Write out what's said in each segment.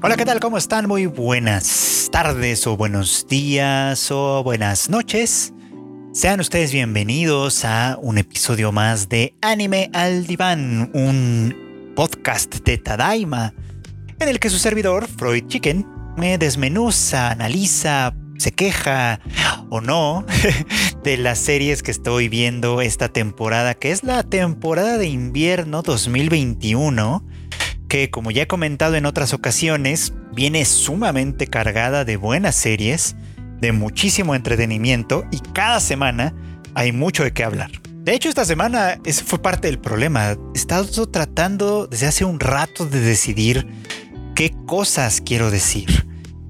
Hola, ¿qué tal? ¿Cómo están? Muy buenas tardes o buenos días o buenas noches. Sean ustedes bienvenidos a un episodio más de Anime al Diván, un podcast de Tadaima, en el que su servidor, Freud Chicken, me desmenuza, analiza, se queja o no de las series que estoy viendo esta temporada, que es la temporada de invierno 2021 que como ya he comentado en otras ocasiones, viene sumamente cargada de buenas series, de muchísimo entretenimiento y cada semana hay mucho de qué hablar. De hecho, esta semana ese fue parte del problema. He estado tratando desde hace un rato de decidir qué cosas quiero decir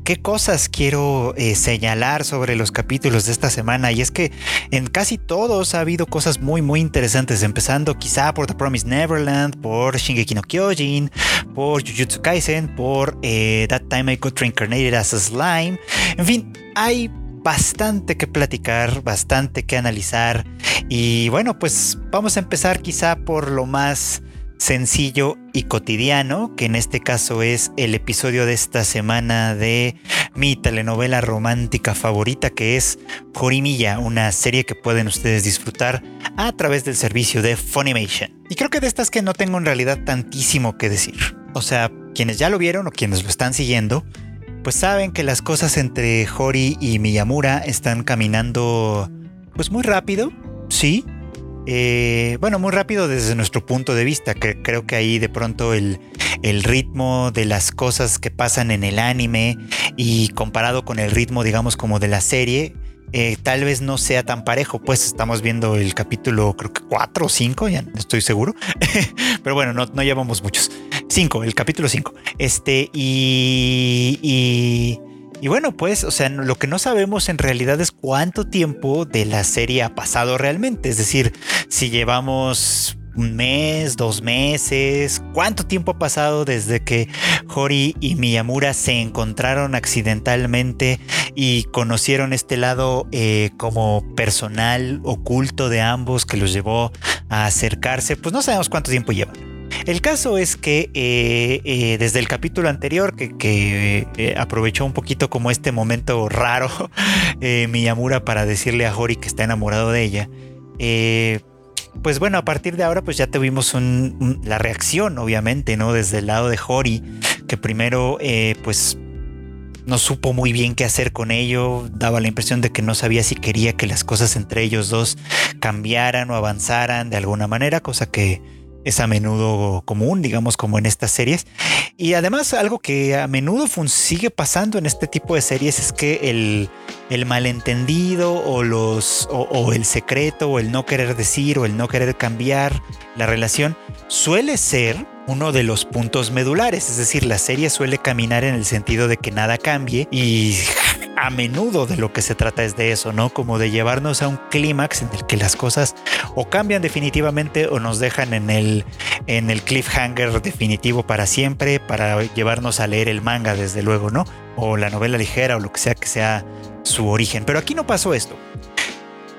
qué cosas quiero eh, señalar sobre los capítulos de esta semana. Y es que en casi todos ha habido cosas muy, muy interesantes, empezando quizá por The Promised Neverland, por Shingeki no Kyojin, por Jujutsu Kaisen, por eh, That Time I Got Reincarnated as a Slime. En fin, hay bastante que platicar, bastante que analizar. Y bueno, pues vamos a empezar quizá por lo más sencillo y cotidiano, que en este caso es el episodio de esta semana de mi telenovela romántica favorita, que es Jorimilla, una serie que pueden ustedes disfrutar a través del servicio de Funimation. Y creo que de estas que no tengo en realidad tantísimo que decir. O sea, quienes ya lo vieron o quienes lo están siguiendo, pues saben que las cosas entre Hori y Miyamura están caminando pues muy rápido, sí, eh, bueno, muy rápido desde nuestro punto de vista, que creo que ahí de pronto el, ritmo de las cosas que pasan en el anime y comparado con el ritmo, digamos, como de la serie, eh, tal vez no sea tan parejo, pues estamos viendo el capítulo creo que 4 o 5, ya no estoy seguro, pero bueno, no, llevamos muchos. 5, el capítulo 5. Este, y, y bueno, pues, o sea, lo que no sabemos en realidad es cuánto tiempo de la serie ha pasado realmente. Es decir, si llevamos un mes, dos meses, cuánto tiempo ha pasado desde que Hori y Miyamura se encontraron accidentalmente y conocieron este lado eh, como personal oculto de ambos que los llevó a acercarse. Pues no sabemos cuánto tiempo llevan. El caso es que eh, eh, desde el capítulo anterior, que, eh, aprovechó un poquito como este momento raro Miyamura para decirle a Hori que está enamorado de ella, pues bueno, a partir de ahora pues ya tuvimos la reacción, obviamente, ¿no? Desde el lado de Hori, que primero pues no supo muy bien qué hacer con ello, daba la impresión de que no sabía si quería que las cosas entre ellos dos cambiaran o avanzaran de alguna manera, cosa que es a menudo común, digamos, como en estas series. Y además algo que a menudo sigue pasando en este tipo de series es que el, el malentendido o, los, o, el secreto o el no querer decir o el no querer cambiar la relación suele ser uno de los puntos medulares, es decir, la serie suele caminar en el sentido de que nada cambie y a menudo de lo que se trata es de eso, ¿no? Como de llevarnos a un clímax en el que las cosas o cambian definitivamente o nos dejan en el, en el cliffhanger definitivo para siempre, para llevarnos a leer el manga, desde luego, ¿no? O la novela ligera o lo que sea que sea su origen. Pero aquí no pasó esto.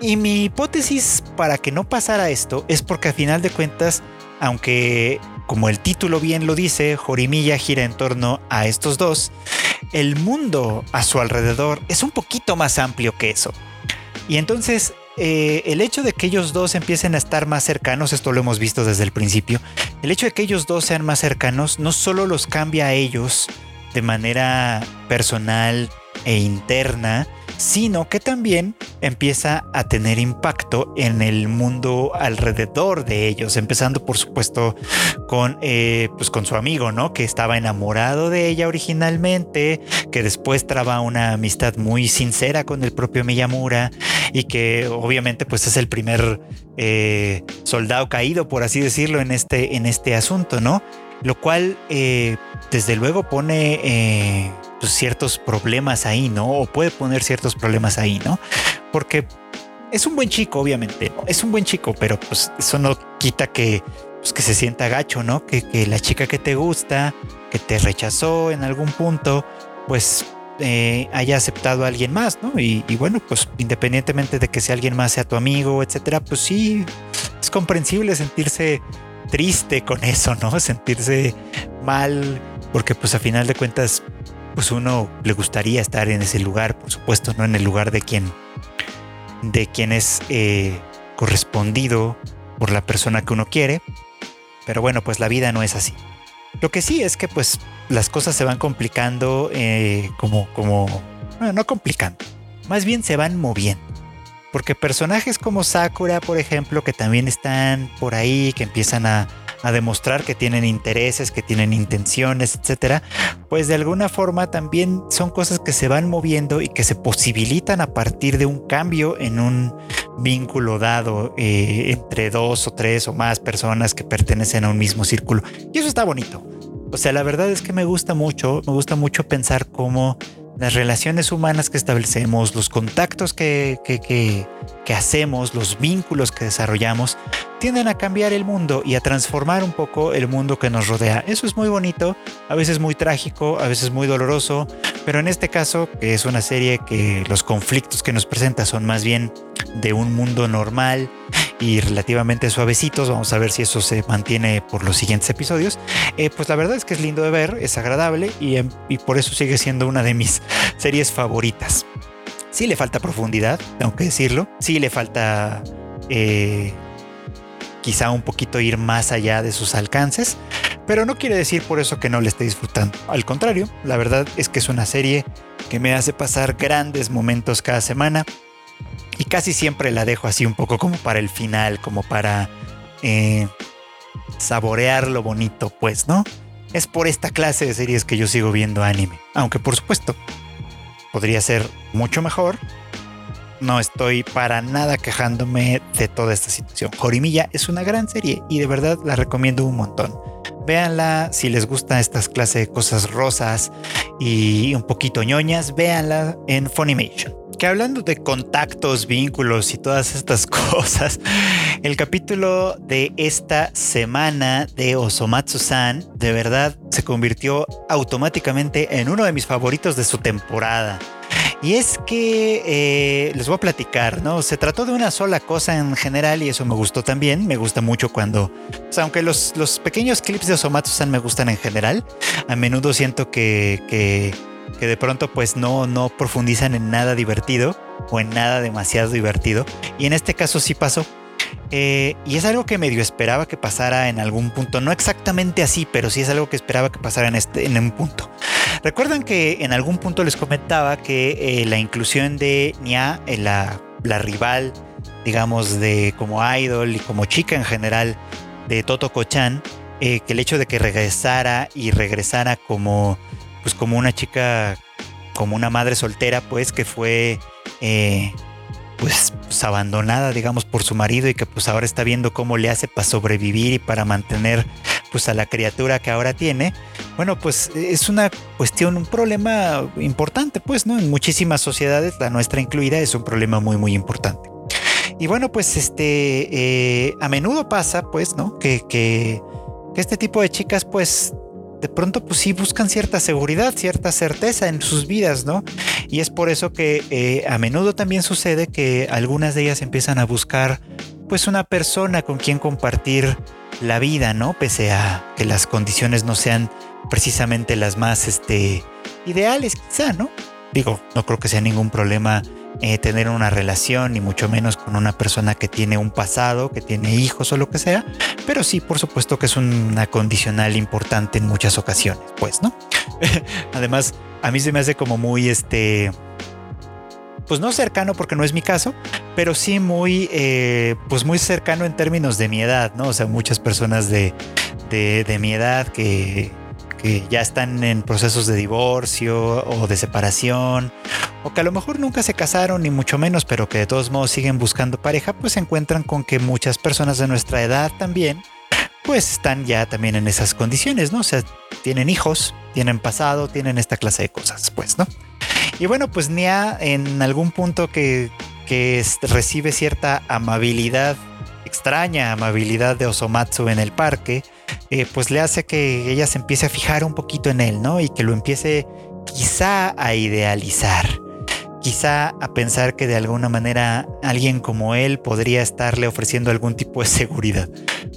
Y mi hipótesis para que no pasara esto es porque a final de cuentas, aunque como el título bien lo dice, Jorimilla gira en torno a estos dos, el mundo a su alrededor es un poquito más amplio que eso. Y entonces eh, el hecho de que ellos dos empiecen a estar más cercanos, esto lo hemos visto desde el principio, el hecho de que ellos dos sean más cercanos no solo los cambia a ellos de manera personal e interna, sino que también empieza a tener impacto en el mundo alrededor de ellos, empezando por supuesto con, eh, pues con su amigo, ¿no? Que estaba enamorado de ella originalmente, que después traba una amistad muy sincera con el propio Miyamura y que obviamente pues es el primer eh, soldado caído, por así decirlo, en este, en este asunto, ¿no? Lo cual eh, desde luego pone pues, ciertos problemas ahí, ¿no? O puede poner ciertos problemas ahí, ¿no? Porque es un buen chico, obviamente, ¿no? Es un buen chico, pero pues eso no quita que, pues, que se sienta gacho, ¿no? Que, que, la chica que te gusta, que te rechazó en algún punto, pues eh, haya aceptado a alguien más, ¿no? Y, y, bueno, pues independientemente de que sea alguien más sea tu amigo, etcétera, pues sí, es comprensible sentirse triste con eso, ¿no? Sentirse mal porque pues a final de cuentas, pues uno le gustaría estar en ese lugar, por supuesto, no en el lugar de quien, de quien es eh, correspondido por la persona que uno quiere, pero bueno, pues la vida no es así. Lo que sí es que pues las cosas se van complicando eh, como, como, bueno, no complicando, más bien se van moviendo. Porque personajes como Sakura, por ejemplo, que también están por ahí, que empiezan a, a demostrar que tienen intereses, que tienen intenciones, etcétera, pues de alguna forma también son cosas que se van moviendo y que se posibilitan a partir de un cambio en un vínculo dado eh, entre dos o tres o más personas que pertenecen a un mismo círculo. Y eso está bonito. O sea, la verdad es que me gusta mucho, me gusta mucho pensar cómo las relaciones humanas que establecemos, los contactos que, que, hacemos, los vínculos que desarrollamos, tienden a cambiar el mundo y a transformar un poco el mundo que nos rodea. Eso es muy bonito, a veces muy trágico, a veces muy doloroso, pero en este caso, que es una serie que los conflictos que nos presenta son más bien de un mundo normal y relativamente suavecitos, vamos a ver si eso se mantiene por los siguientes episodios, eh, pues la verdad es que es lindo de ver, es agradable y, em, y por eso sigue siendo una de mis series favoritas. Sí le falta profundidad, tengo que decirlo, sí le falta eh, quizá un poquito ir más allá de sus alcances, pero no quiere decir por eso que no le esté disfrutando. Al contrario, la verdad es que es una serie que me hace pasar grandes momentos cada semana y casi siempre la dejo así un poco como para el final, como para eh, saborear lo bonito, pues, ¿no? Es por esta clase de series que yo sigo viendo anime. Aunque por supuesto, podría ser mucho mejor. No estoy para nada quejándome de toda esta situación. Jorimilla es una gran serie y de verdad la recomiendo un montón. Véanla si les gusta estas clases de cosas rosas y un poquito ñoñas, véanla en Funimation que hablando de contactos, vínculos y todas estas cosas, el capítulo de esta semana de Osomatsu-san de verdad se convirtió automáticamente en uno de mis favoritos de su temporada. Y es que eh, les voy a platicar, ¿no? Se trató de una sola cosa en general y eso me gustó también. Me gusta mucho cuando, aunque los, los pequeños clips de Osomatsu-san me gustan en general, a menudo siento que, que de pronto pues no, no profundizan en nada divertido o en nada demasiado divertido. Y en este caso sí pasó. Eh, y es algo que medio esperaba que pasara en algún punto. No exactamente así, pero sí es algo que esperaba que pasara en, este, en un punto. Recuerdan que en algún punto les comentaba que eh, la inclusión de Nia, en la, la rival, digamos, de como idol y como chica en general de Toto Kochan, eh, que el hecho de que regresara y regresara como pues como una chica, como una madre soltera, pues que fue eh, pues, pues, abandonada, digamos, por su marido y que pues ahora está viendo cómo le hace para sobrevivir y para mantener pues a la criatura que ahora tiene. Bueno, pues es una cuestión, un problema importante, pues, ¿no? En muchísimas sociedades, la nuestra incluida, es un problema muy, muy importante. Y bueno, pues este, eh, a menudo pasa, pues, ¿no? Que, que, este tipo de chicas, pues, de pronto pues sí buscan cierta seguridad, cierta certeza en sus vidas, ¿no? Y es por eso que eh, a menudo también sucede que algunas de ellas empiezan a buscar pues una persona con quien compartir la vida, ¿no? Pese a que las condiciones no sean precisamente las más este, ideales, quizá, ¿no? Digo, no creo que sea ningún problema eh, tener una relación, ni mucho menos con una persona que tiene un pasado, que tiene hijos o lo que sea, pero sí, por supuesto que es una condicional importante en muchas ocasiones, pues, ¿no? Además, a mí se me hace como muy, este, pues no cercano porque no es mi caso, pero sí muy, eh, pues muy cercano en términos de mi edad, ¿no? O sea, muchas personas de, de, de mi edad que que ya están en procesos de divorcio o de separación, o que a lo mejor nunca se casaron ni mucho menos, pero que de todos modos siguen buscando pareja, pues se encuentran con que muchas personas de nuestra edad también, pues están ya también en esas condiciones, ¿no? O sea, tienen hijos, tienen pasado, tienen esta clase de cosas, pues, ¿no? Y bueno, pues Nia en algún punto que, recibe cierta amabilidad, extraña amabilidad de Osomatsu en el parque, eh, pues le hace que ella se empiece a fijar un poquito en él, ¿no? Y que lo empiece quizá a idealizar, quizá a pensar que de alguna manera alguien como él podría estarle ofreciendo algún tipo de seguridad.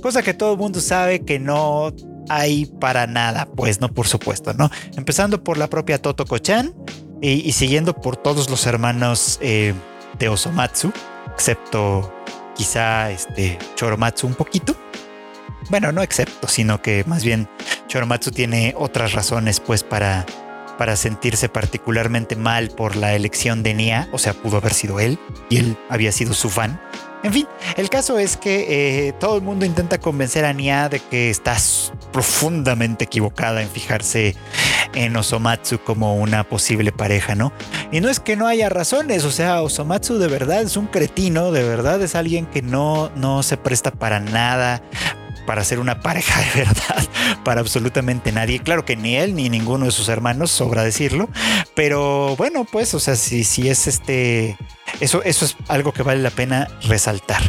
Cosa que todo el mundo sabe que no hay para nada, pues no, por supuesto, ¿no? Empezando por la propia Totoko-chan y, siguiendo por todos los hermanos eh, de Osomatsu, excepto quizá este Choromatsu un poquito. Bueno, no excepto, sino que más bien Choromatsu tiene otras razones pues para, para sentirse particularmente mal por la elección de Nia, o sea, pudo haber sido él y él había sido su fan. En fin, el caso es que eh, todo el mundo intenta convencer a Nia de que estás profundamente equivocada en fijarse en Osomatsu como una posible pareja, ¿no? Y no es que no haya razones, o sea, Osomatsu de verdad es un cretino, de verdad es alguien que no, no se presta para nada para ser una pareja de verdad para absolutamente nadie. Claro que ni él ni ninguno de sus hermanos, sobra decirlo, pero bueno, pues, o sea, si, si es este, eso, eso es algo que vale la pena resaltar.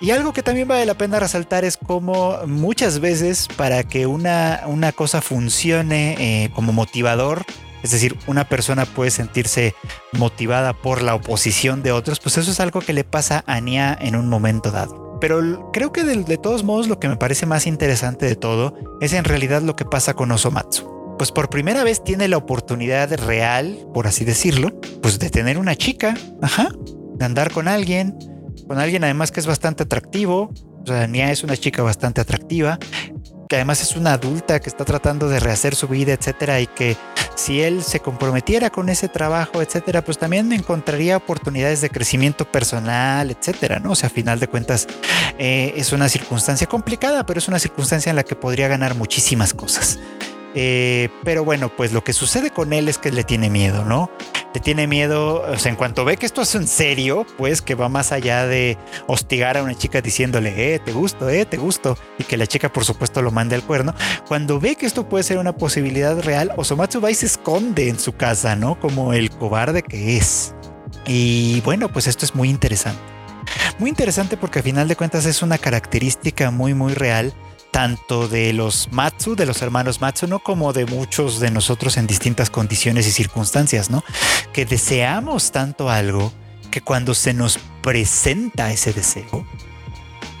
Y algo que también vale la pena resaltar es como muchas veces para que una, una cosa funcione eh, como motivador, es decir, una persona puede sentirse motivada por la oposición de otros, pues eso es algo que le pasa a Nia en un momento dado. Pero creo que de, todos modos lo que me parece más interesante de todo es en realidad lo que pasa con Osomatsu pues por primera vez tiene la oportunidad real, por así decirlo, pues de tener una chica, ajá, de andar con alguien, con alguien además que es bastante atractivo, o sea, Nia es una chica bastante atractiva, que además es una adulta que está tratando de rehacer su vida, etcétera, y que si él se comprometiera con ese trabajo, etcétera, pues también encontraría oportunidades de crecimiento personal, etcétera, ¿no? O sea, a final de cuentas eh, es una circunstancia complicada, pero es una circunstancia en la que podría ganar muchísimas cosas. Eh, pero bueno, pues lo que sucede con él es que le tiene miedo, ¿no? Le tiene miedo, o sea, en cuanto ve que esto es en serio, pues que va más allá de hostigar a una chica diciéndole, eh, te gusto, eh, te gusto, y que la chica por supuesto lo mande al cuerno. Cuando ve que esto puede ser una posibilidad real, Osomatsu va y se esconde en su casa, ¿no? Como el cobarde que es. Y bueno, pues esto es muy interesante. Muy interesante porque a final de cuentas es una característica muy, muy real tanto de los Matsu, de los hermanos Matsu, ¿no? Como de muchos de nosotros en distintas condiciones y circunstancias, ¿no? Que deseamos tanto algo que cuando se nos presenta ese deseo,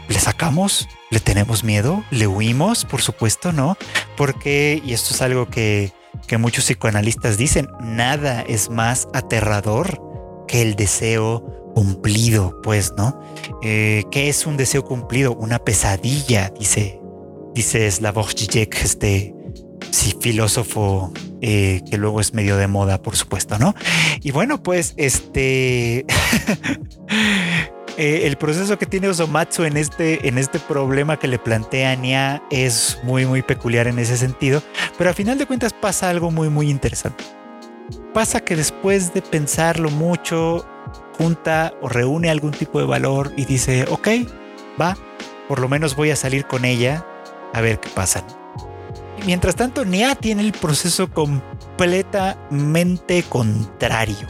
le sacamos, le tenemos miedo, le huimos, por supuesto, ¿no? Porque, y esto es algo que, que muchos psicoanalistas dicen, nada es más aterrador que el deseo cumplido, pues, ¿no? Eh, ¿Qué es un deseo cumplido? Una pesadilla, dice dice Slavoj Žižek, este sí, filósofo eh, que luego es medio de moda, por supuesto, ¿no? Y bueno, pues este... Eh, el proceso que tiene Osomatsu en este, en este problema que le plantea Nia es muy, muy peculiar en ese sentido, pero a final de cuentas pasa algo muy, muy interesante. Pasa que después de pensarlo mucho, junta o reúne algún tipo de valor y dice, ok, va, por lo menos voy a salir con ella a ver qué pasa. mientras tanto, Nia tiene el proceso completamente contrario.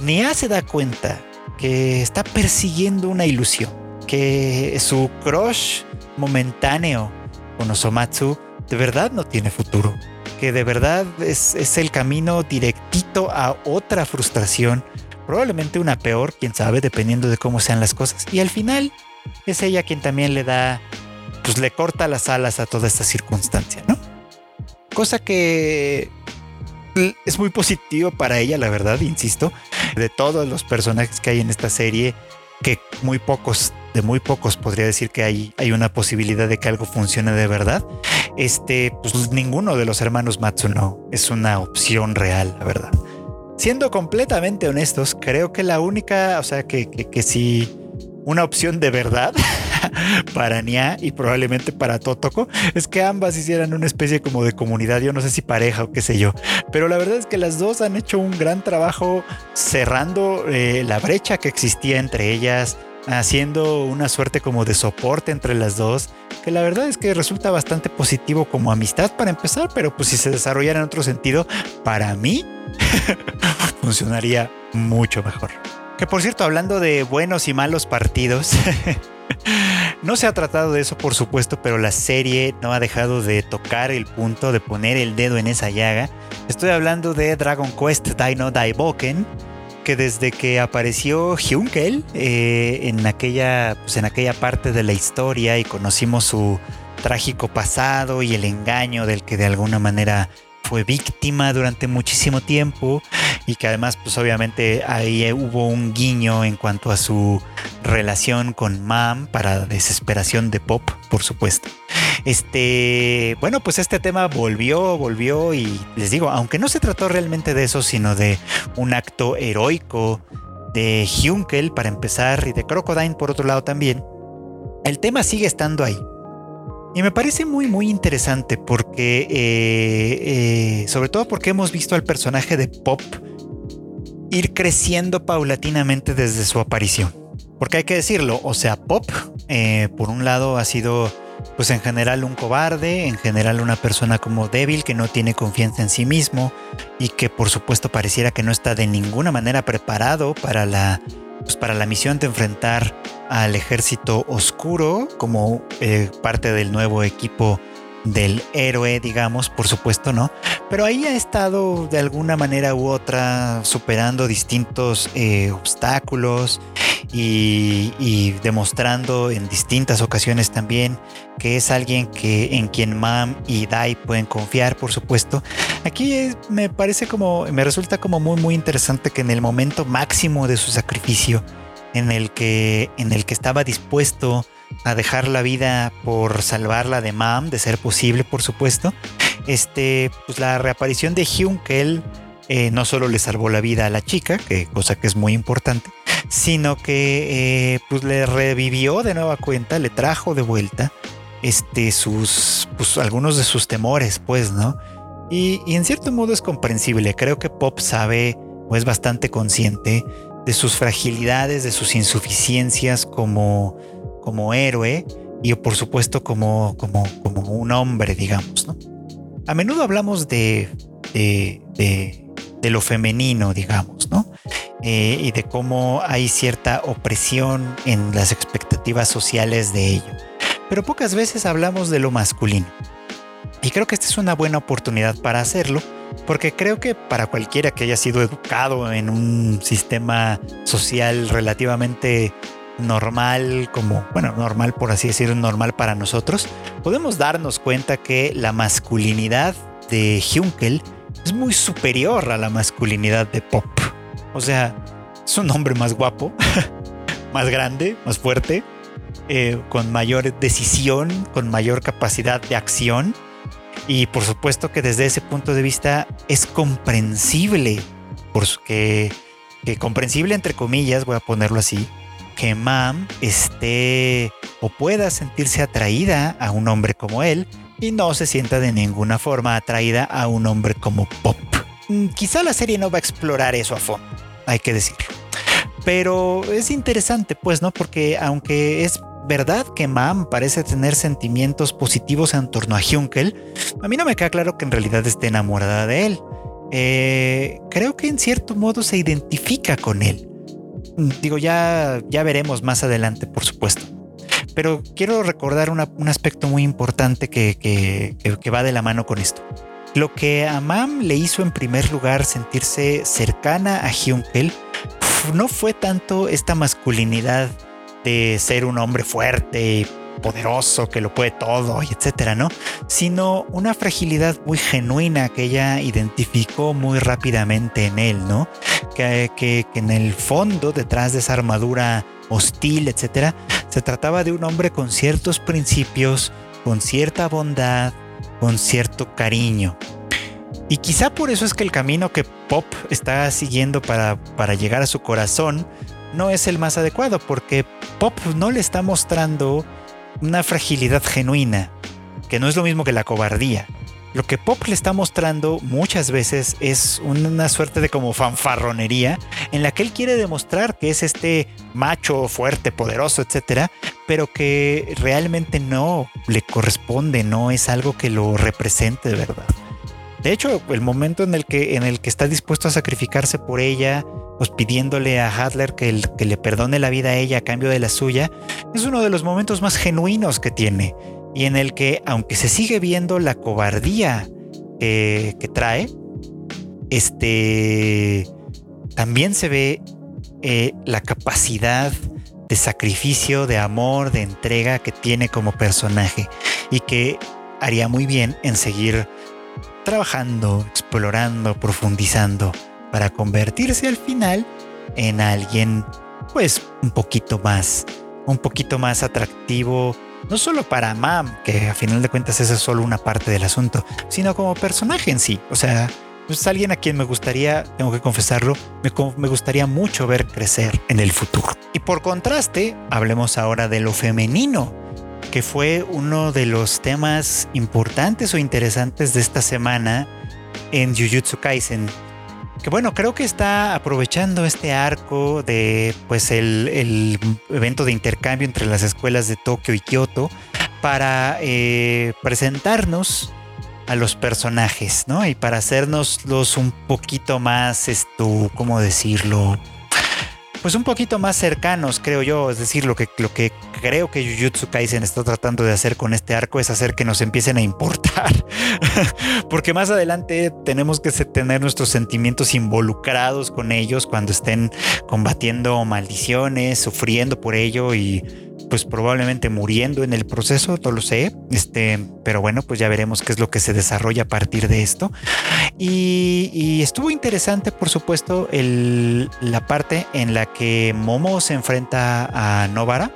Nia se da cuenta que está persiguiendo una ilusión, que su crush momentáneo con Osomatsu de verdad no tiene futuro, que de verdad es, es el camino directito a otra frustración, probablemente una peor, quién sabe, dependiendo de cómo sean las cosas. Y al final es ella quien también le da pues le corta las alas a toda esta circunstancia, ¿no? Cosa que es muy positivo para ella, la verdad, insisto, de todos los personajes que hay en esta serie, que muy pocos, de muy pocos podría decir que hay, hay una posibilidad de que algo funcione de verdad. Este, pues ninguno de los hermanos Matsuno es una opción real, la verdad. Siendo completamente honestos, creo que la única, o sea, que, que, que si una opción de verdad para Nia y probablemente para Totoko es que ambas hicieran una especie como de comunidad, yo no sé si pareja o qué sé yo, pero la verdad es que las dos han hecho un gran trabajo cerrando eh, la brecha que existía entre ellas, haciendo una suerte como de soporte entre las dos, que la verdad es que resulta bastante positivo como amistad para empezar, pero pues si se desarrollara en otro sentido, para mí funcionaría mucho mejor. Que por cierto, hablando de buenos y malos partidos, no se ha tratado de eso por supuesto, pero la serie no ha dejado de tocar el punto, de poner el dedo en esa llaga. Estoy hablando de Dragon Quest Dino Daiboken, que desde que apareció Hyunkel eh, en, aquella, pues en aquella parte de la historia y conocimos su trágico pasado y el engaño del que de alguna manera fue víctima durante muchísimo tiempo y que además pues obviamente ahí hubo un guiño en cuanto a su relación con Mam para desesperación de Pop, por supuesto. Este, bueno, pues este tema volvió, volvió y les digo, aunque no se trató realmente de eso, sino de un acto heroico de Hunkel para empezar y de Crocodile por otro lado también, el tema sigue estando ahí. Y me parece muy, muy interesante porque, eh, eh, sobre todo porque hemos visto al personaje de Pop ir creciendo paulatinamente desde su aparición. Porque hay que decirlo, o sea, Pop, eh, por un lado, ha sido, pues en general, un cobarde, en general, una persona como débil que no tiene confianza en sí mismo y que, por supuesto, pareciera que no está de ninguna manera preparado para la pues, para la misión de enfrentar al ejército oscuro como eh, parte del nuevo equipo del héroe, digamos, por supuesto, ¿no? Pero ahí ha estado de alguna manera u otra superando distintos eh, obstáculos y, demostrando en distintas ocasiones también que es alguien que en quien Mam y Dai pueden confiar, por supuesto. Aquí me parece como, me resulta como muy muy interesante que en el momento máximo de su sacrificio, en el que, en el que estaba dispuesto a dejar la vida por salvarla de Mam, de ser posible, por supuesto. Este, pues la reaparición de Hyun, eh, no solo le salvó la vida a la chica, que cosa que es muy importante, sino que eh, pues le revivió de nueva cuenta, le trajo de vuelta este, sus, pues, algunos de sus temores, pues, ¿no? Y, y en cierto modo es comprensible, creo que Pop sabe o es bastante consciente de sus fragilidades, de sus insuficiencias como, como héroe y por supuesto como, como, como un hombre, digamos, ¿no? A menudo hablamos de, de, de lo femenino, digamos, ¿no? Eh, y de cómo hay cierta opresión en las expectativas sociales de ello. Pero pocas veces hablamos de lo masculino. Y creo que esta es una buena oportunidad para hacerlo, porque creo que para cualquiera que haya sido educado en un sistema social relativamente normal, como, bueno, normal por así decirlo, normal para nosotros, podemos darnos cuenta que la masculinidad de Junkel es muy superior a la masculinidad de Pop. O sea, es un hombre más guapo, más grande, más fuerte, eh, con mayor decisión, con mayor capacidad de acción. Y por supuesto que desde ese punto de vista es comprensible, porque que comprensible entre comillas, voy a ponerlo así, que Mam esté o pueda sentirse atraída a un hombre como él y no se sienta de ninguna forma atraída a un hombre como Pop. Mm, quizá la serie no va a explorar eso a fondo, hay que decirlo. Pero es interesante, pues, ¿no? Porque aunque es verdad que Mam parece tener sentimientos positivos en torno a Junkel, a mí no me queda claro que en realidad esté enamorada de él. Eh, creo que en cierto modo se identifica con él. Digo, ya, ya veremos más adelante, por supuesto. Pero quiero recordar un aspecto muy importante que, que va de la mano con esto. Lo que a Mam le hizo en primer lugar sentirse cercana a Hyunkel no fue tanto esta masculinidad de ser un hombre fuerte poderoso que lo puede todo y etcétera, ¿no? Sino una fragilidad muy genuina que ella identificó muy rápidamente en él, ¿no? Que, que, que en el fondo, detrás de esa armadura hostil, etcétera, se trataba de un hombre con ciertos principios, con cierta bondad, con cierto cariño. Y quizá por eso es que el camino que Pop está siguiendo para, para llegar a su corazón no es el más adecuado, porque Pop no le está mostrando una fragilidad genuina, que no es lo mismo que la cobardía. Lo que Pop le está mostrando muchas veces es una suerte de como fanfarronería en la que él quiere demostrar que es este macho fuerte, poderoso, etcétera, pero que realmente no le corresponde, no es algo que lo represente de verdad. De hecho, el momento en el que, en el que está dispuesto a sacrificarse por ella, pues pidiéndole a Hadler que, le perdone la vida a ella a cambio de la suya, es uno de los momentos más genuinos que tiene y en el que, aunque se sigue viendo la cobardía que trae, este también se ve eh, la capacidad de sacrificio, de amor, de entrega que tiene como personaje y que haría muy bien en seguir trabajando, explorando, profundizando para convertirse al final en alguien pues un poquito más, un poquito más atractivo, no solo para Mam, que a final de cuentas esa es solo una parte del asunto, sino como personaje en sí. O sea, es alguien a quien me gustaría, tengo que confesarlo, me, me, gustaría mucho ver crecer en el futuro. Y por contraste, hablemos ahora de lo femenino, que fue uno de los temas importantes o interesantes de esta semana en Jujutsu Kaisen. Que bueno, creo que está aprovechando este arco de pues el, el evento de intercambio entre las escuelas de Tokio y Kioto para eh, presentarnos a los personajes, ¿no? Y para hacernos los un poquito más, esto, ¿cómo decirlo? Pues un poquito más cercanos, creo yo. Es decir, lo que, lo que creo que Jujutsu Kaisen está tratando de hacer con este arco es hacer que nos empiecen a importar. Porque más adelante tenemos que tener nuestros sentimientos involucrados con ellos cuando estén combatiendo maldiciones, sufriendo por ello y pues probablemente muriendo en el proceso, no lo sé, este, pero bueno, pues ya veremos qué es lo que se desarrolla a partir de esto. Y, estuvo interesante, por supuesto, el, la parte en la que Momo se enfrenta a Novara.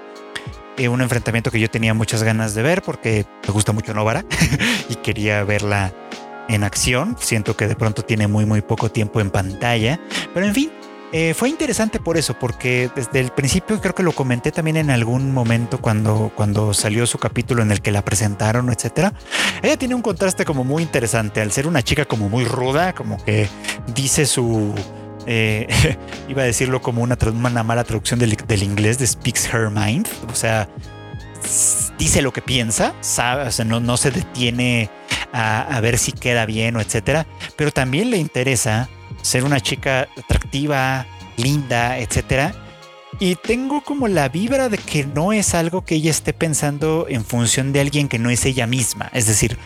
Eh, un enfrentamiento que yo tenía muchas ganas de ver porque me gusta mucho Novara y quería verla en acción. Siento que de pronto tiene muy, muy poco tiempo en pantalla. Pero en fin, eh, fue interesante por eso, porque desde el principio creo que lo comenté también en algún momento cuando, cuando salió su capítulo en el que la presentaron, etcétera. Ella tiene un contraste como muy interesante. Al ser una chica como muy ruda, como que dice su eh, iba a decirlo como una, una mala traducción del, inglés de speaks her mind, o sea, dice lo que piensa, sabe, o sea, no, no se detiene a, a ver si queda bien o etcétera, pero también le interesa ser una chica atractiva, linda, etcétera. Y tengo como la vibra de que no es algo que ella esté pensando en función de alguien que no es ella misma. Es decir,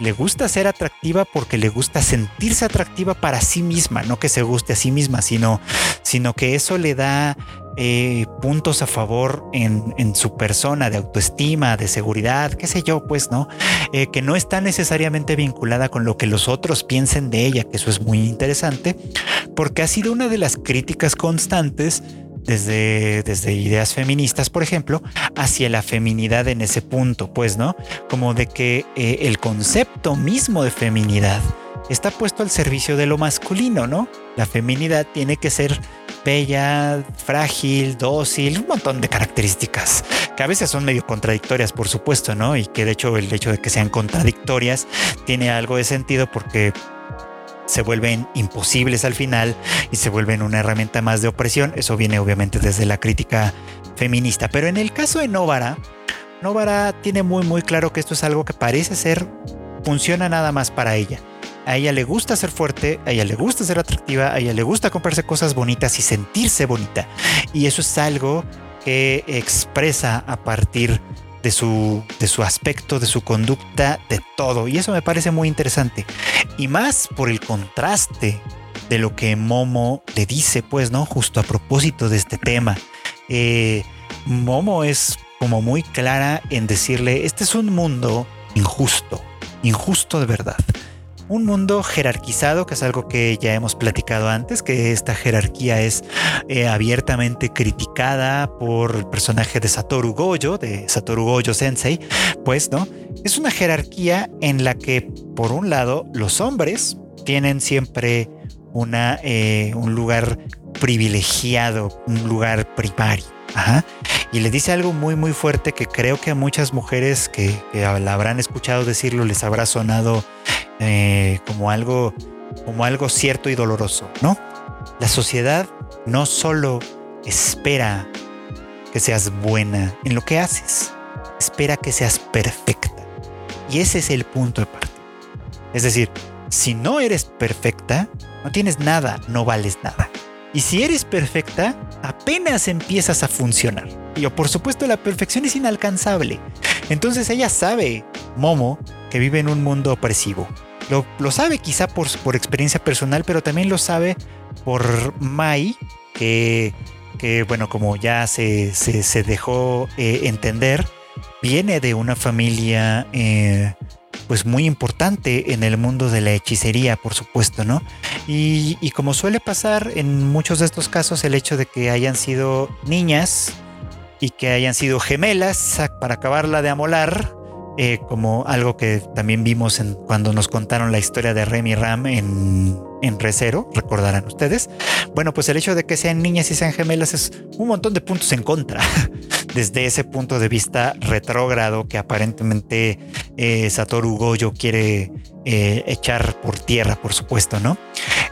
le gusta ser atractiva porque le gusta sentirse atractiva para sí misma, no que se guste a sí misma, sino, sino que eso le da eh, puntos a favor en, su persona de autoestima, de seguridad, qué sé yo, pues, ¿no? Eh, que no está necesariamente vinculada con lo que los otros piensen de ella, que eso es muy interesante, porque ha sido una de las críticas constantes desde, desde ideas feministas, por ejemplo, hacia la feminidad en ese punto, pues, ¿no? Como de que eh, el concepto mismo de feminidad está puesto al servicio de lo masculino, ¿no? La feminidad tiene que ser bella, frágil, dócil, un montón de características que a veces son medio contradictorias, por supuesto, ¿no? Y que de hecho el hecho de que sean contradictorias tiene algo de sentido porque se vuelven imposibles al final y se vuelven una herramienta más de opresión. Eso viene obviamente desde la crítica feminista. Pero en el caso de Novara, Novara tiene muy muy claro que esto es algo que parece ser funciona nada más para ella. A ella le gusta ser fuerte, a ella le gusta ser atractiva, a ella le gusta comprarse cosas bonitas y sentirse bonita. Y eso es algo que expresa a partir de su, de su aspecto, de su conducta, de todo. Y eso me parece muy interesante. Y más por el contraste de lo que Momo le dice, pues, ¿no? Justo a propósito de este tema. Eh, Momo es como muy clara en decirle, este es un mundo injusto, injusto de verdad un mundo jerarquizado, que es algo que ya hemos platicado antes, que esta jerarquía es eh, abiertamente criticada por el personaje de Satoru Gojo, de Satoru Gojo Sensei, pues, ¿no? Es una jerarquía en la que, por un lado, los hombres tienen siempre una, eh, un lugar privilegiado, un lugar primario. Y le dice algo muy, muy fuerte que creo que a muchas mujeres que, que la habrán escuchado decirlo les habrá sonado eh, como, algo, como algo cierto y doloroso, ¿no? La sociedad no solo espera que seas buena en lo que haces, espera que seas perfecta. Y ese es el punto de partida. Es decir, si no eres perfecta, no tienes nada, no vales nada. Y si eres perfecta, apenas empiezas a funcionar. Y por supuesto la perfección es inalcanzable. Entonces ella sabe, Momo, que vive en un mundo opresivo. Lo, sabe quizá por, por, experiencia personal, pero también lo sabe por Mai, que, que, bueno, como ya se, se, dejó eh, entender, viene de una familia eh, pues muy importante en el mundo de la hechicería, por supuesto, ¿no? Y, como suele pasar en muchos de estos casos, el hecho de que hayan sido niñas y que hayan sido gemelas para acabarla de amolar, eh, como algo que también vimos en, cuando nos contaron la historia de Remy Ram en, en Recero, recordarán ustedes. Bueno, pues el hecho de que sean niñas y sean gemelas es un montón de puntos en contra, desde ese punto de vista retrógrado que aparentemente eh, Satoru Goyo quiere eh, echar por tierra, por supuesto, ¿no?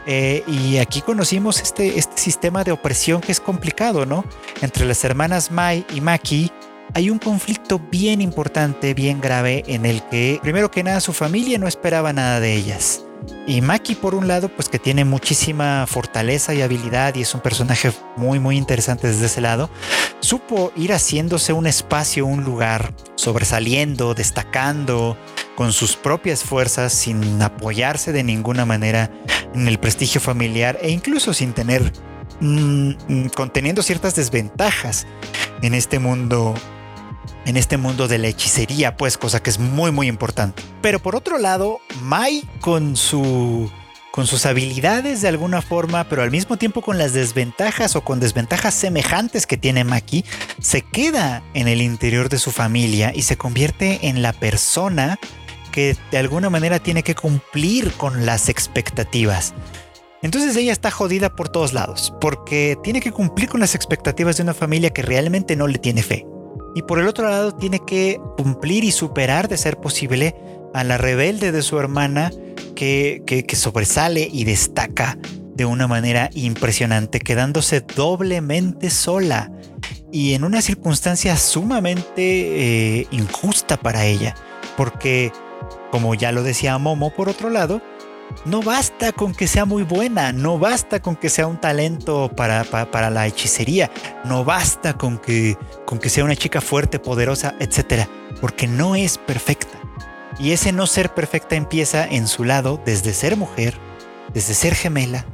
y aquí conocimos este, este sistema de opresión que es complicado, ¿no? Entre las hermanas Mai y Maki hay un conflicto bien importante, bien grave, en el que, primero que nada, su familia no esperaba nada de ellas. Y Maki, por un lado, pues que tiene muchísima fortaleza y habilidad y es un personaje muy, muy interesante desde ese lado, supo ir haciéndose un espacio, un lugar, sobresaliendo, destacando con sus propias fuerzas, sin apoyarse de ninguna manera en el prestigio familiar e incluso sin tener, mm, mm, conteniendo ciertas desventajas en este mundo en este mundo de la hechicería, pues cosa que es muy muy importante. Pero por otro lado, Mai con su con sus habilidades de alguna forma, pero al mismo tiempo con las desventajas o con desventajas semejantes que tiene Maki, se queda en el interior de su familia y se convierte en la persona que de alguna manera tiene que cumplir con las expectativas. Entonces ella está jodida por todos lados, porque tiene que cumplir con las expectativas de una familia que realmente no le tiene fe. Y por el otro lado tiene que cumplir y superar de ser posible a la rebelde de su hermana que, que, sobresale y destaca de una manera impresionante, quedándose doblemente sola y en una circunstancia sumamente eh, injusta para ella, porque como ya lo decía Momo por otro lado, no basta con que sea muy buena, no basta con que sea un talento para, para, la hechicería, no basta con que, con que sea una chica fuerte, poderosa, etc. Porque no es perfecta. Y ese no ser perfecta empieza en su lado desde ser mujer, desde ser gemela,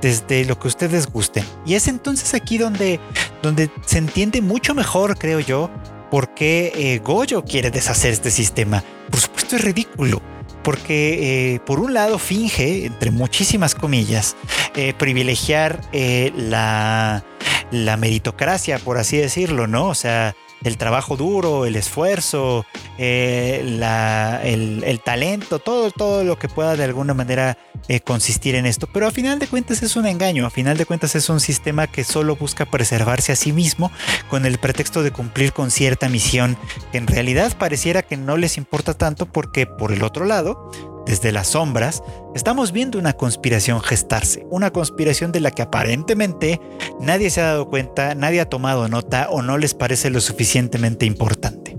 desde lo que ustedes gusten. Y es entonces aquí donde, donde se entiende mucho mejor, creo yo, por qué eh, Goyo quiere deshacer este sistema. Por supuesto es ridículo porque eh, por un lado finge, entre muchísimas comillas, eh, privilegiar eh, la, la meritocracia, por así decirlo, ¿no? O sea, el trabajo duro, el esfuerzo, eh, el, talento, todo, todo lo que pueda de alguna manera eh, consistir en esto. Pero a final de cuentas es un engaño, a final de cuentas es un sistema que solo busca preservarse a sí mismo con el pretexto de cumplir con cierta misión que en realidad pareciera que no les importa tanto porque por el otro lado desde las sombras, estamos viendo una conspiración gestarse, una conspiración de la que aparentemente nadie se ha dado cuenta, nadie ha tomado nota o no les parece lo suficientemente importante.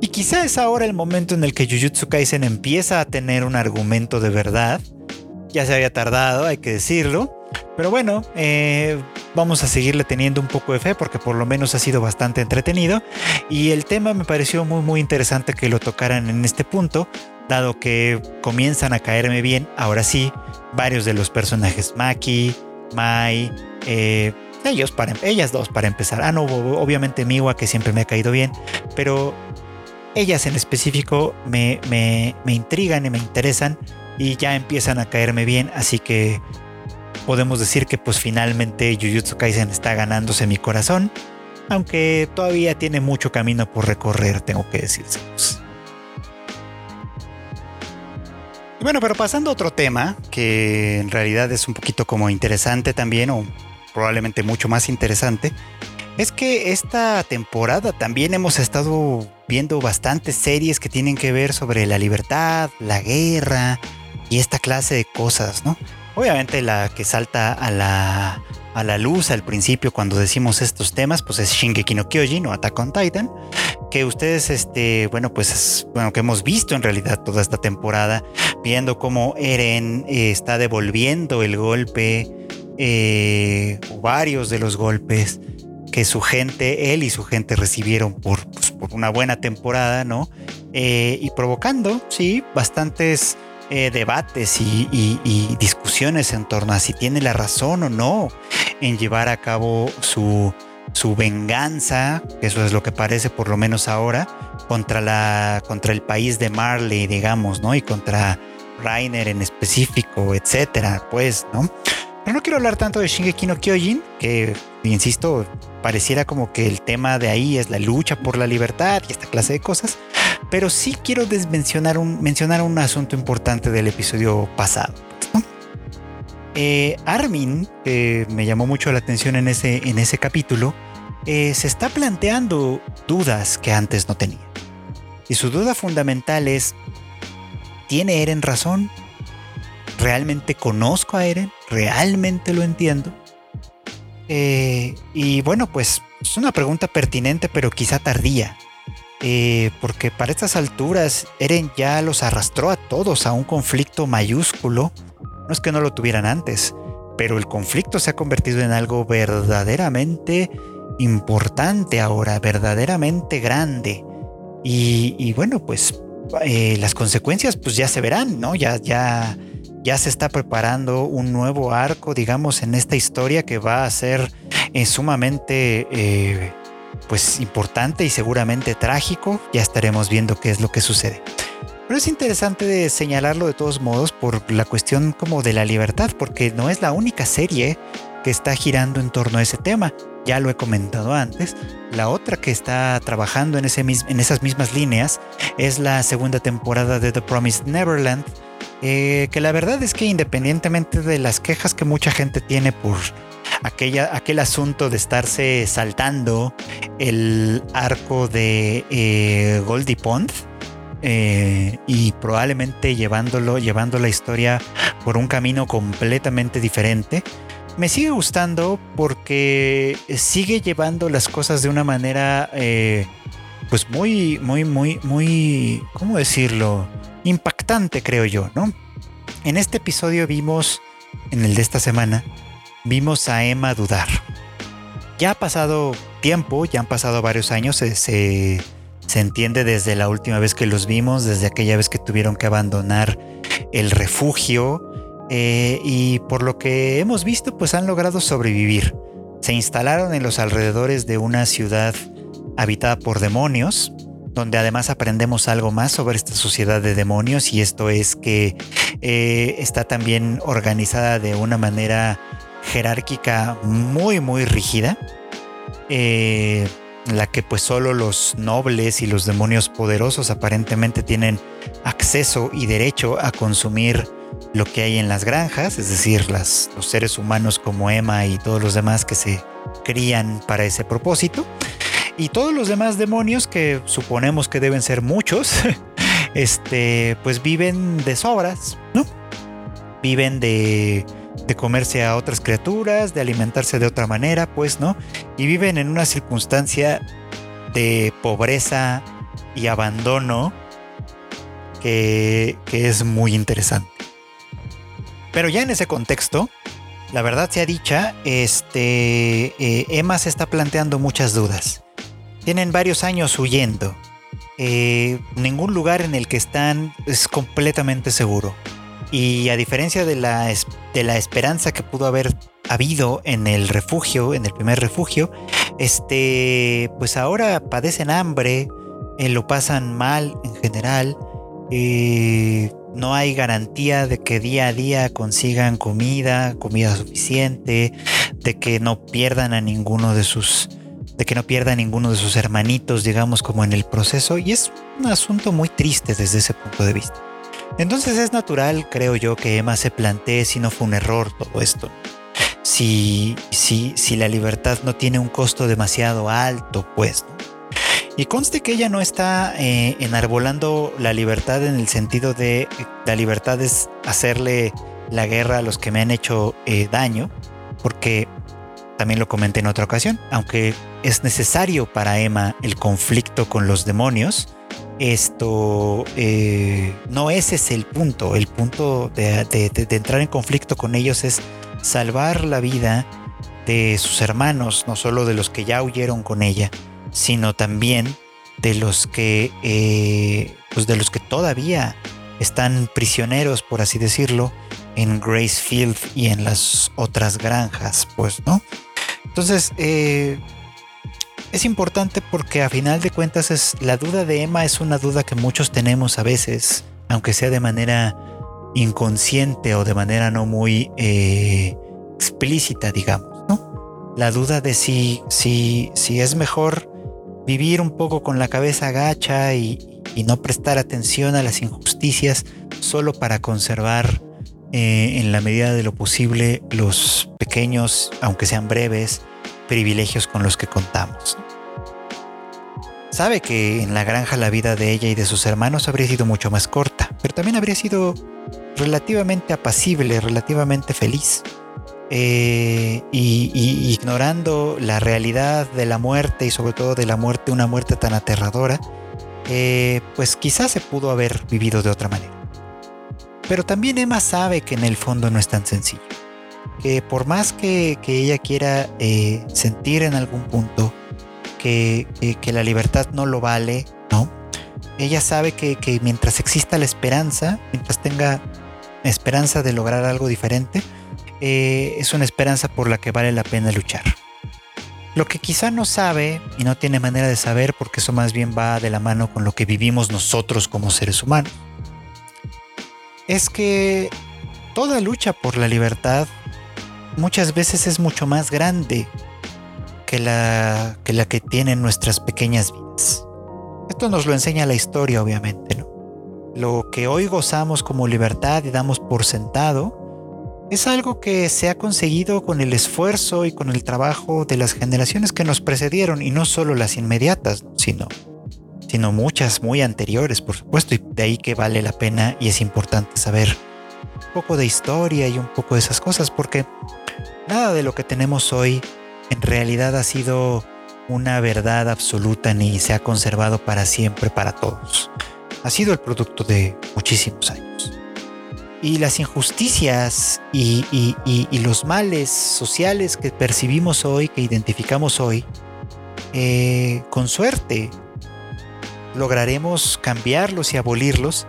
Y quizá es ahora el momento en el que Jujutsu Kaisen empieza a tener un argumento de verdad. Ya se había tardado, hay que decirlo. Pero bueno, eh, vamos a seguirle teniendo un poco de fe porque por lo menos ha sido bastante entretenido. Y el tema me pareció muy muy interesante que lo tocaran en este punto dado que comienzan a caerme bien, ahora sí, varios de los personajes, Maki, Mai, eh, ellos para, ellas dos para empezar. Ah, no, obviamente Miwa, que siempre me ha caído bien, pero ellas en específico me, me, me intrigan y me interesan y ya empiezan a caerme bien, así que podemos decir que pues finalmente Jujutsu Kaisen está ganándose mi corazón, aunque todavía tiene mucho camino por recorrer, tengo que decirse. bueno, pero pasando a otro tema, que en realidad es un poquito como interesante también, o probablemente mucho más interesante, es que esta temporada también hemos estado viendo bastantes series que tienen que ver sobre la libertad, la guerra y esta clase de cosas, ¿no? Obviamente la que salta a la, a la luz al principio cuando decimos estos temas, pues es Shingeki no Kyojin o Attack on Titan, que ustedes, este, bueno, pues, bueno, que hemos visto en realidad toda esta temporada, viendo cómo Eren eh, está devolviendo el golpe, eh, varios de los golpes que su gente, él y su gente recibieron por, pues, por una buena temporada, ¿no? Eh, y provocando, sí, bastantes debates y, y, en torno a si tiene la razón o no en llevar a cabo su, su venganza, eso es lo que parece por lo menos ahora, contra, la, contra el país de Marley, digamos, ¿no? Y contra Rainer en específico, etcétera, pues, ¿no? Pero no quiero hablar tanto de Shingeki no Kyojin, que, insisto, pareciera como que el tema de ahí es la lucha por la libertad y esta clase de cosas, pero sí quiero mencionar un, mencionar un asunto importante del episodio pasado. Eh, Armin, que me llamó mucho la atención en ese, en ese capítulo, eh, se está planteando dudas que antes no tenía. Y su duda fundamental es, ¿tiene Eren razón? ¿Realmente conozco a Eren? ¿Realmente lo entiendo? Eh, y bueno, pues es una pregunta pertinente, pero quizá tardía. porque para estas alturas Eren ya los arrastró a todos a un conflicto mayúsculo no es que no lo tuvieran antes, pero el conflicto se ha convertido en algo verdaderamente importante ahora, verdaderamente grande. Y, bueno, pues eh, las consecuencias pues ya se verán, ¿no? Ya, ya, ya se está preparando un nuevo arco, digamos, en esta historia que va a ser eh, sumamente eh, pues importante y seguramente trágico. Ya estaremos viendo qué es lo que sucede. Pero es interesante señalarlo de todos modos por la cuestión como de la libertad, porque no es la única serie que está girando en torno a ese tema. Ya lo he comentado antes. La otra que está trabajando en, ese, en esas mismas líneas es la segunda temporada de The Promised Neverland, eh, que la verdad es que independientemente de las quejas que mucha gente tiene por aquel asunto de estarse saltando el arco de eh, Goldie Pond, eh, y probablemente llevándolo, llevando la historia por un camino completamente diferente. Me sigue gustando porque sigue llevando las cosas de una manera, eh, pues muy, muy, muy, muy, ¿cómo decirlo? Impactante, creo yo, ¿no? En este episodio vimos, en el de esta semana, vimos a Emma dudar. Ya ha pasado tiempo, ya han pasado varios años, se se entiende desde la última vez que los vimos, desde aquella vez que tuvieron que abandonar el refugio eh, y por lo que hemos visto pues han logrado sobrevivir. Se instalaron en los alrededores de una ciudad habitada por demonios, donde además aprendemos algo más sobre esta sociedad de demonios y esto es que eh, está también organizada de una manera jerárquica muy muy rígida. Eh, la que pues solo los nobles y los demonios poderosos aparentemente tienen acceso y derecho a consumir lo que hay en las granjas, es decir, las, los seres humanos como Emma y todos los demás que se crían para ese propósito. Y todos los demás demonios, que suponemos que deben ser muchos, este, pues viven de sobras, ¿no? Viven de de comerse a otras criaturas, de alimentarse de otra manera, pues, ¿no? Y viven en una circunstancia de pobreza y abandono que, es muy interesante. Pero ya en ese contexto, la verdad sea dicha, este, eh, Emma se está planteando muchas dudas. Tienen varios años huyendo. Eh, ningún lugar en el que están es completamente seguro. Y a diferencia de la, de la esperanza que pudo haber habido en el refugio, en el primer refugio, este, pues ahora padecen hambre, eh, lo pasan mal en general, eh, no hay garantía de que día a día consigan comida, comida suficiente, de que no pierdan a ninguno de sus, de que no pierdan a ninguno de sus hermanitos, digamos, como en el proceso, y es un asunto muy triste desde ese punto de vista. Entonces es natural, creo yo, que Emma se plantee si no fue un error todo esto. Si, si, si la libertad no tiene un costo demasiado alto, pues. Y conste que ella no está eh, enarbolando la libertad en el sentido de la libertad es hacerle la guerra a los que me han hecho eh, daño, porque también lo comenté en otra ocasión, aunque es necesario para Emma el conflicto con los demonios, esto eh, no ese es el punto. El punto de, entrar en conflicto con ellos es salvar la vida de sus hermanos, no solo de los que ya huyeron con ella, sino también de los que, eh, pues de los que todavía están prisioneros, por así decirlo, en Gracefield y en las otras granjas, pues, ¿no? Entonces, eh, es importante porque a final de cuentas es, la duda de Emma es una duda que muchos tenemos a veces, aunque sea de manera inconsciente o de manera no muy eh, explícita, digamos, ¿no? La duda de si, si, si es mejor vivir un poco con la cabeza gacha y, no prestar atención a las injusticias solo para conservar eh, en la medida de lo posible los pequeños, aunque sean breves, privilegios con los que contamos. Sabe que en la granja la vida de ella y de sus hermanos habría sido mucho más corta, pero también habría sido relativamente apacible, relativamente feliz. Eh, y, ignorando la realidad de la muerte y sobre todo de la muerte, una muerte tan aterradora, eh, pues quizás se pudo haber vivido de otra manera. Pero también Emma sabe que en el fondo no es tan sencillo. Que por más que, ella quiera eh, sentir en algún punto que, que, la libertad no lo vale, ¿no? Ella sabe que, que mientras exista la esperanza, mientras tenga esperanza de lograr algo diferente, eh, es una esperanza por la que vale la pena luchar. Lo que quizá no sabe y no tiene manera de saber, porque eso más bien va de la mano con lo que vivimos nosotros como seres humanos, es que toda lucha por la libertad muchas veces es mucho más grande que la que, la que tienen nuestras pequeñas vidas. Esto nos lo enseña la historia, obviamente, ¿no? Lo que hoy gozamos como libertad y damos por sentado, es algo que se ha conseguido con el esfuerzo y con el trabajo de las generaciones que nos precedieron y no solo las inmediatas, sino, sino muchas muy anteriores, por supuesto, y de ahí que vale la pena y es importante saber poco de historia y un poco de esas cosas, porque nada de lo que tenemos hoy en realidad ha sido una verdad absoluta ni se ha conservado para siempre para todos. Ha sido el producto de muchísimos años. Y las injusticias y, los males sociales que percibimos hoy, que identificamos hoy, eh, con suerte lograremos cambiarlos y abolirlos,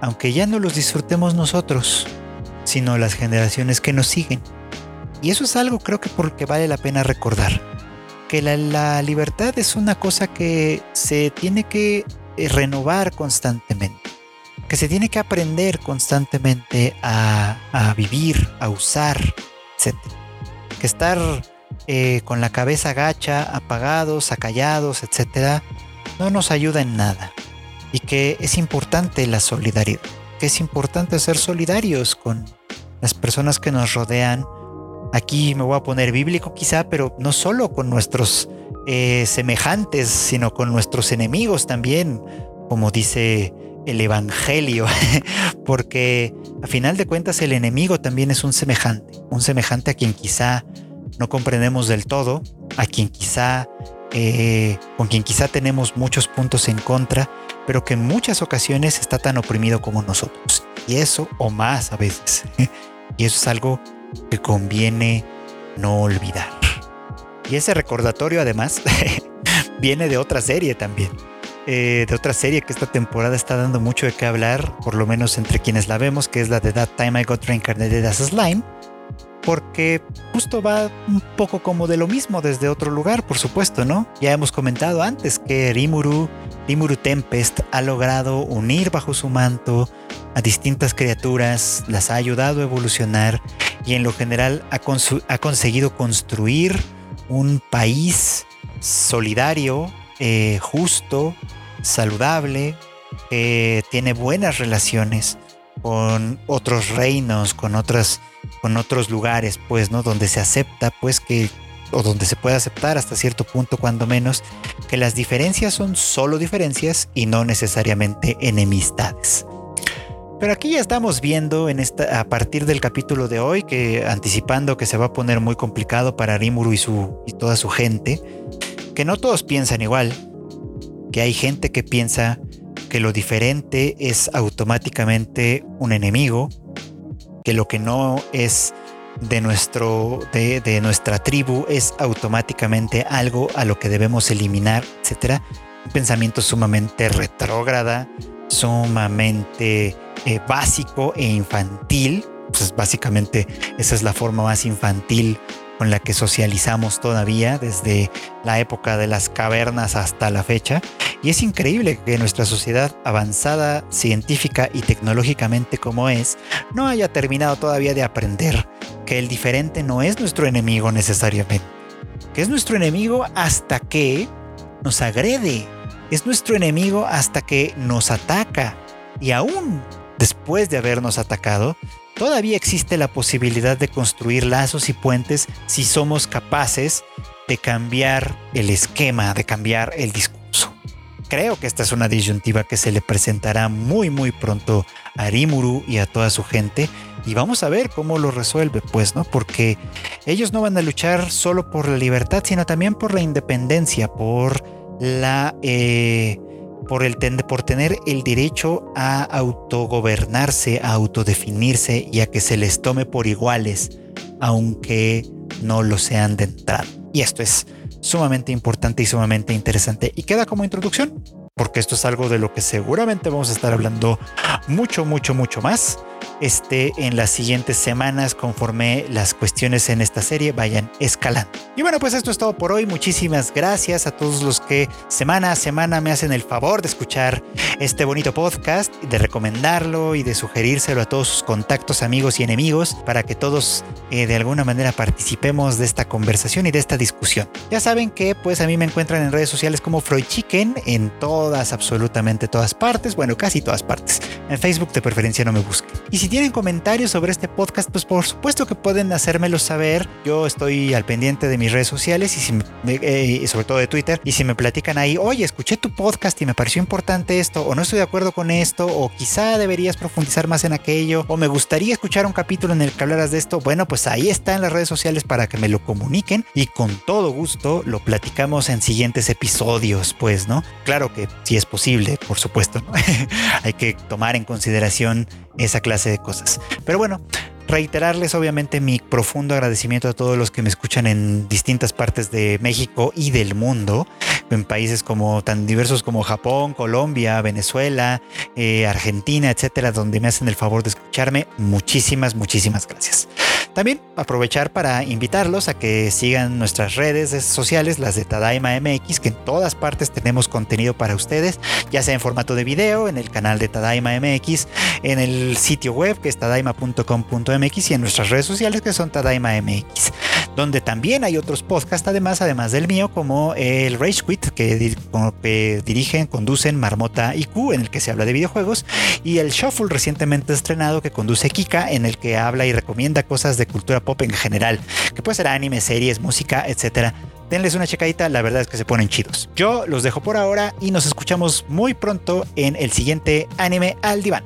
aunque ya no los disfrutemos nosotros, sino las generaciones que nos siguen. Y eso es algo creo que porque vale la pena recordar, que la libertad es una cosa que se tiene que eh, renovar constantemente que se tiene que aprender constantemente a, vivir, a usar, etc. Que estar eh, con la cabeza gacha, apagados, acallados, etc., no nos ayuda en nada. Y que es importante la solidaridad, que es importante ser solidarios con las personas que nos rodean. Aquí me voy a poner bíblico quizá, pero no solo con nuestros eh, semejantes, sino con nuestros enemigos también, como dice el Evangelio, porque a final de cuentas el enemigo también es un semejante, un semejante a quien quizá no comprendemos del todo, a quien quizá, eh, con quien quizá tenemos muchos puntos en contra, pero que en muchas ocasiones está tan oprimido como nosotros. Y eso, o más a veces. y eso es algo que conviene no olvidar. Y ese recordatorio además viene de otra serie también. Eh, de otra serie que esta temporada está dando mucho de qué hablar, por lo menos entre quienes la vemos, que es la de That Time I Got Reincarnated as a Slime, porque justo va un poco como de lo mismo desde otro lugar, por supuesto, ¿no? Ya hemos comentado antes que Rimuru, Rimuru Tempest ha logrado unir bajo su manto a distintas criaturas, las ha ayudado a evolucionar y en lo general ha, conseguido construir un país solidario, eh, justo, saludable, tiene buenas relaciones con otros reinos, con otras, con otros lugares, pues, ¿no? Donde se acepta, pues, que, o donde se puede aceptar hasta cierto punto, cuando menos, que las diferencias son solo diferencias y no necesariamente enemistades. Pero aquí ya estamos viendo en esta, a partir del capítulo de hoy, que anticipando que se va a poner muy complicado para Rimuru y, su, y toda su gente, que no todos piensan igual, que hay gente que piensa que lo diferente es automáticamente un enemigo, que lo que no es de, nuestro, de, nuestra tribu es automáticamente algo a lo que debemos eliminar, etc. Un pensamiento sumamente retrógrada, sumamente eh, básico e infantil. Pues básicamente esa es la forma más infantil con la que socializamos todavía desde la época de las cavernas hasta la fecha. Y es increíble que nuestra sociedad avanzada científica y tecnológicamente como es, no haya terminado todavía de aprender que el diferente no es nuestro enemigo necesariamente, que es nuestro enemigo hasta que nos agrede, es nuestro enemigo hasta que nos ataca y aún después de habernos atacado, todavía existe la posibilidad de construir lazos y puentes si somos capaces de cambiar el esquema, de cambiar el discurso. Creo que esta es una disyuntiva que se le presentará muy muy pronto a Rimuru y a toda su gente y vamos a ver cómo lo resuelve, pues, ¿no? Porque ellos no van a luchar solo por la libertad, sino también por la independencia, por la eh, por, el por tener el derecho a autogobernarse, a autodefinirse y a que se les tome por iguales, aunque no lo sean de entrada. Y esto es sumamente importante y sumamente interesante. Y queda como introducción, porque esto es algo de lo que seguramente vamos a estar hablando mucho, mucho, mucho más este, en las siguientes semanas conforme las cuestiones en esta serie vayan escalando. Y bueno, pues esto es todo por hoy. Muchísimas gracias a todos los que semana a semana me hacen el favor de escuchar este bonito podcast, de recomendarlo y de sugerírselo a todos sus contactos, amigos y enemigos para que todos eh, de alguna manera participemos de esta conversación y de esta discusión. Ya saben que pues a mí me encuentran en redes sociales como Freud Chicken en todas, absolutamente todas partes, bueno, casi todas partes. En Facebook de preferencia no me busquen. Y si tienen comentarios sobre este podcast, pues por supuesto que pueden hacérmelo saber. Yo estoy al pendiente de mis redes sociales y eh, sobre todo de Twitter. Y si me platican ahí, oye, escuché tu podcast y me pareció importante esto, o no estoy de acuerdo con esto, o quizá deberías profundizar más en aquello, o me gustaría escuchar un capítulo en el que hablaras de esto, bueno, pues ahí está en las redes sociales para que me lo comuniquen y con todo gusto lo platicamos en siguientes episodios, pues, ¿no? Claro que si es posible, por supuesto, ¿no? Hay que tomar en consideración esa clase de cosas. Pero bueno, reiterarles obviamente mi profundo agradecimiento a todos los que me escuchan en distintas partes de México y del mundo, en países como tan diversos como Japón, Colombia, Venezuela, eh, Argentina, etcétera, donde me hacen el favor de escucharme. Muchísimas, muchísimas gracias. También aprovechar para invitarlos a que sigan nuestras redes sociales, las de Tadaima MX, que en todas partes tenemos contenido para ustedes, ya sea en formato de video, en el canal de Tadaima MX, en el sitio web que es tadaima.com.mx y en nuestras redes sociales que son Tadaima MX, donde también hay otros podcasts además, además del mío, como el Rage Quit, que, que dirigen, conducen Marmota IQ, en el que se habla de videojuegos, y el Shuffle recientemente estrenado que conduce Kika, en el que habla y recomienda cosas de cultura pop en general, que puede ser anime, series, música, etcétera. Denles una checadita, la verdad es que se ponen chidos. Yo los dejo por ahora y nos escuchamos muy pronto en el siguiente anime al diván.